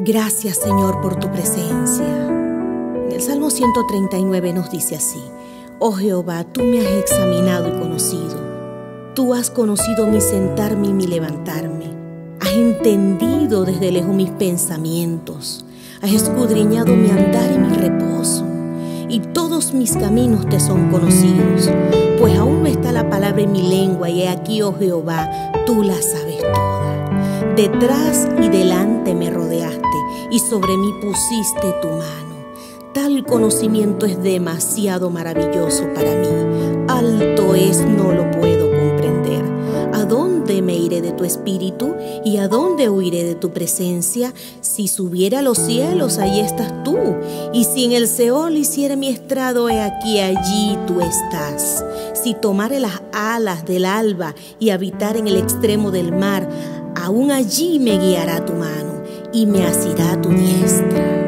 Gracias Señor por tu presencia. En el Salmo 139 nos dice así, Oh Jehová, tú me has examinado y conocido. Tú has conocido mi sentarme y mi levantarme. Has entendido desde lejos mis pensamientos. Has escudriñado mi andar y mi reposo. Y todos mis caminos te son conocidos. Pues aún no está la palabra en mi lengua y he aquí, oh Jehová, tú la sabes toda. Detrás y delante y sobre mí pusiste tu mano. Tal conocimiento es demasiado maravilloso para mí. Alto es, no lo puedo comprender. ¿A dónde me iré de tu espíritu y a dónde huiré de tu presencia? Si subiera a los cielos, ahí estás tú. Y si en el Seol hiciera mi estrado, he aquí, allí tú estás. Si tomare las alas del alba y habitar en el extremo del mar, aún allí me guiará tu mano y me asirá tu diestra.